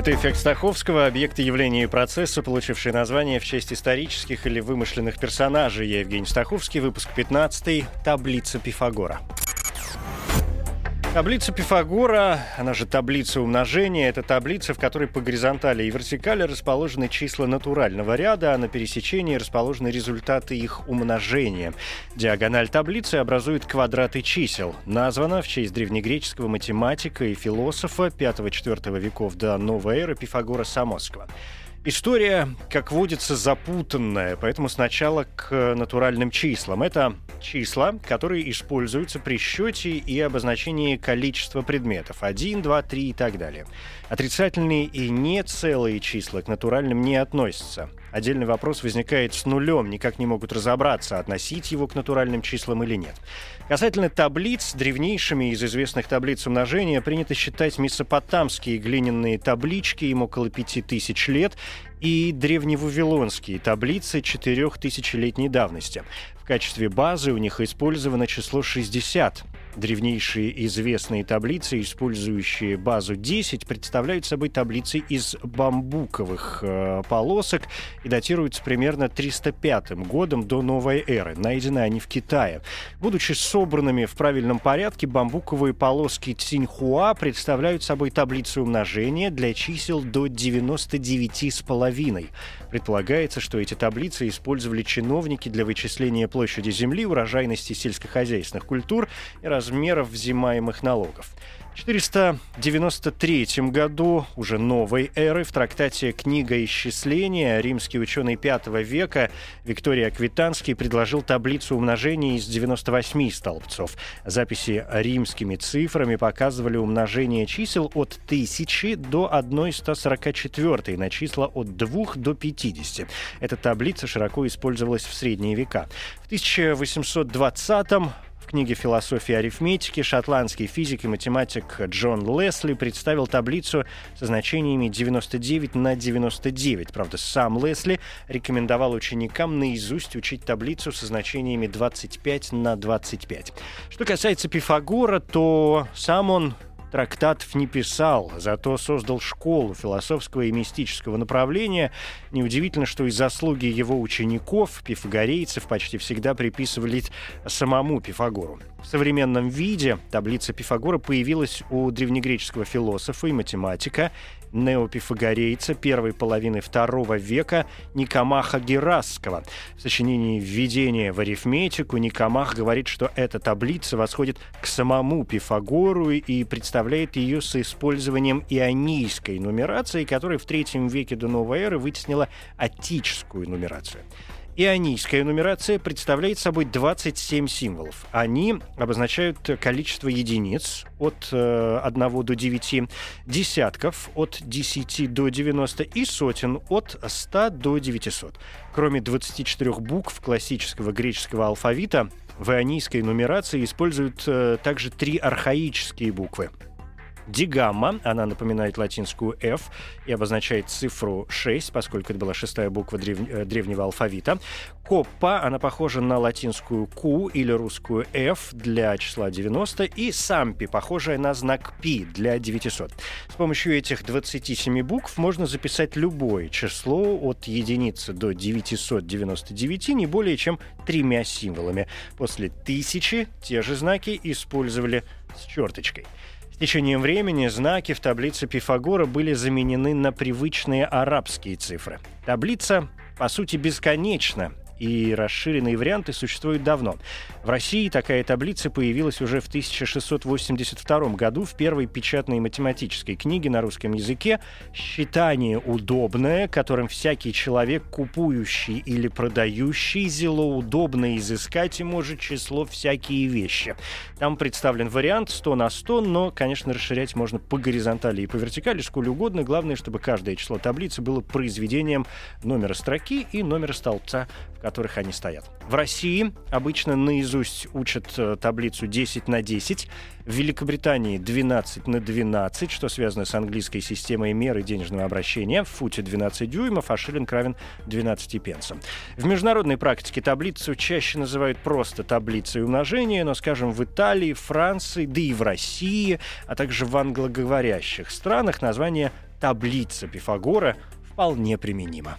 Это эффект Стаховского, объекты явления и процесса, получившие название в честь исторических или вымышленных персонажей. Я Евгений Стаховский, выпуск 15 «Таблица Пифагора». Таблица Пифагора, она же таблица умножения, это таблица, в которой по горизонтали и вертикали расположены числа натурального ряда, а на пересечении расположены результаты их умножения. Диагональ таблицы образует квадраты чисел. Названа в честь древнегреческого математика и философа 5-4 веков до новой эры Пифагора Самосского. История, как водится, запутанная, поэтому сначала к натуральным числам. Это числа, которые используются при счете и обозначении количества предметов. 1, 2, 3 и так далее. Отрицательные и нецелые числа к натуральным не относятся. Отдельный вопрос возникает с нулем, никак не могут разобраться, относить его к натуральным числам или нет. Касательно таблиц, древнейшими из известных таблиц умножения принято считать месопотамские глиняные таблички, им около пяти тысяч лет, и древневавилонские таблицы четырехтысячелетней давности. В качестве базы у них использовано число 60. Древнейшие известные таблицы, использующие базу 10, представляют собой таблицы из бамбуковых э, полосок и датируются примерно 305 годом до новой эры. Найдены они в Китае. Будучи собранными в правильном порядке, бамбуковые полоски Цинхуа представляют собой таблицу умножения для чисел до 99,5. Предполагается, что эти таблицы использовали чиновники для вычисления площади земли, урожайности сельскохозяйственных культур и размеров взимаемых налогов. В 493 году, уже новой эры, в трактате «Книга исчисления» римский ученый V века Викторий Аквитанский предложил таблицу умножения из 98 столбцов. Записи римскими цифрами показывали умножение чисел от 1000 до 1144 на числа от 2 до 50. Эта таблица широко использовалась в средние века. В 1820 книге «Философия арифметики» шотландский физик и математик Джон Лесли представил таблицу со значениями 99 на 99. Правда, сам Лесли рекомендовал ученикам наизусть учить таблицу со значениями 25 на 25. Что касается Пифагора, то сам он трактатов не писал, зато создал школу философского и мистического направления. Неудивительно, что и заслуги его учеников, пифагорейцев, почти всегда приписывали самому Пифагору. В современном виде таблица Пифагора появилась у древнегреческого философа и математика неопифагорейца первой половины второго века Никомаха Герасского. В сочинении «Введение в арифметику» Никомах говорит, что эта таблица восходит к самому Пифагору и представляет ее с использованием ионийской нумерации, которая в третьем веке до новой эры вытеснила атическую нумерацию. Ионийская нумерация представляет собой 27 символов. Они обозначают количество единиц от э, 1 до 9, десятков от 10 до 90 и сотен от 100 до 900. Кроме 24 букв классического греческого алфавита, в ионийской нумерации используют э, также три архаические буквы – Дигамма, она напоминает латинскую F и обозначает цифру 6, поскольку это была шестая буква древ... Э, древнего алфавита. Коппа, она похожа на латинскую Q или русскую F для числа 90, и Сампи, похожая на знак Пи для 900. С помощью этих 27 букв можно записать любое число от единицы до 999 не более чем тремя символами. После тысячи те же знаки использовали с черточкой течением времени знаки в таблице Пифагора были заменены на привычные арабские цифры. Таблица, по сути, бесконечна, и расширенные варианты существуют давно. В России такая таблица появилась уже в 1682 году в первой печатной математической книге на русском языке «Считание удобное», которым всякий человек, купующий или продающий, зело удобно изыскать и может число всякие вещи. Там представлен вариант 100 на 100, но, конечно, расширять можно по горизонтали и по вертикали, сколь угодно. Главное, чтобы каждое число таблицы было произведением номера строки и номера столбца, в которых они стоят. В России обычно наизусть учат э, таблицу 10 на 10, в Великобритании 12 на 12, что связано с английской системой меры денежного обращения. В футе 12 дюймов, а шиллинг равен 12 пенсам. В международной практике таблицу чаще называют просто таблицей умножения, но, скажем, в Италии, Франции, да и в России, а также в англоговорящих странах название таблица Пифагора вполне применимо.